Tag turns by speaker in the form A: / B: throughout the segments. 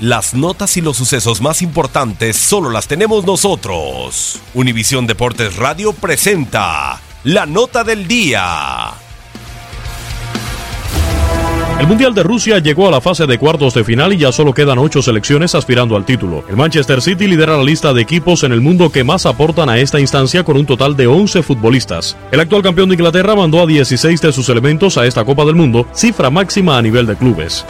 A: Las notas y los sucesos más importantes solo las tenemos nosotros. Univisión Deportes Radio presenta la nota del día.
B: El Mundial de Rusia llegó a la fase de cuartos de final y ya solo quedan ocho selecciones aspirando al título. El Manchester City lidera la lista de equipos en el mundo que más aportan a esta instancia con un total de 11 futbolistas. El actual campeón de Inglaterra mandó a 16 de sus elementos a esta Copa del Mundo, cifra máxima a nivel de clubes.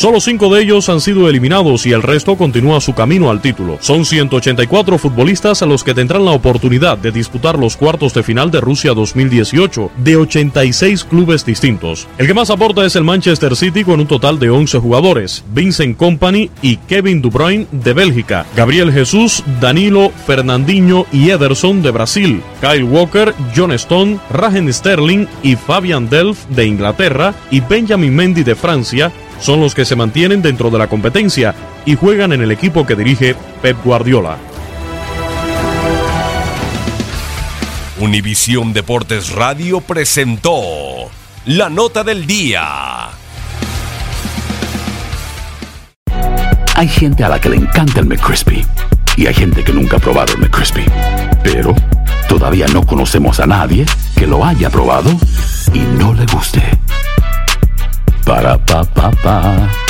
B: Solo cinco de ellos han sido eliminados y el resto continúa su camino al título. Son 184 futbolistas a los que tendrán la oportunidad de disputar los cuartos de final de Rusia 2018 de 86 clubes distintos. El que más aporta es el Manchester City con un total de 11 jugadores, Vincent Company y Kevin De Bruyne de Bélgica, Gabriel Jesús, Danilo, Fernandinho y Ederson de Brasil, Kyle Walker, John Stone, Raheem Sterling y Fabian Delph de Inglaterra y Benjamin Mendy de Francia son los que se mantienen dentro de la competencia y juegan en el equipo que dirige Pep Guardiola.
A: Univisión Deportes Radio presentó la nota del día.
C: Hay gente a la que le encanta el McCrispy y hay gente que nunca ha probado el McCrispy. Pero todavía no conocemos a nadie que lo haya probado y no le guste. Para pa pa pa.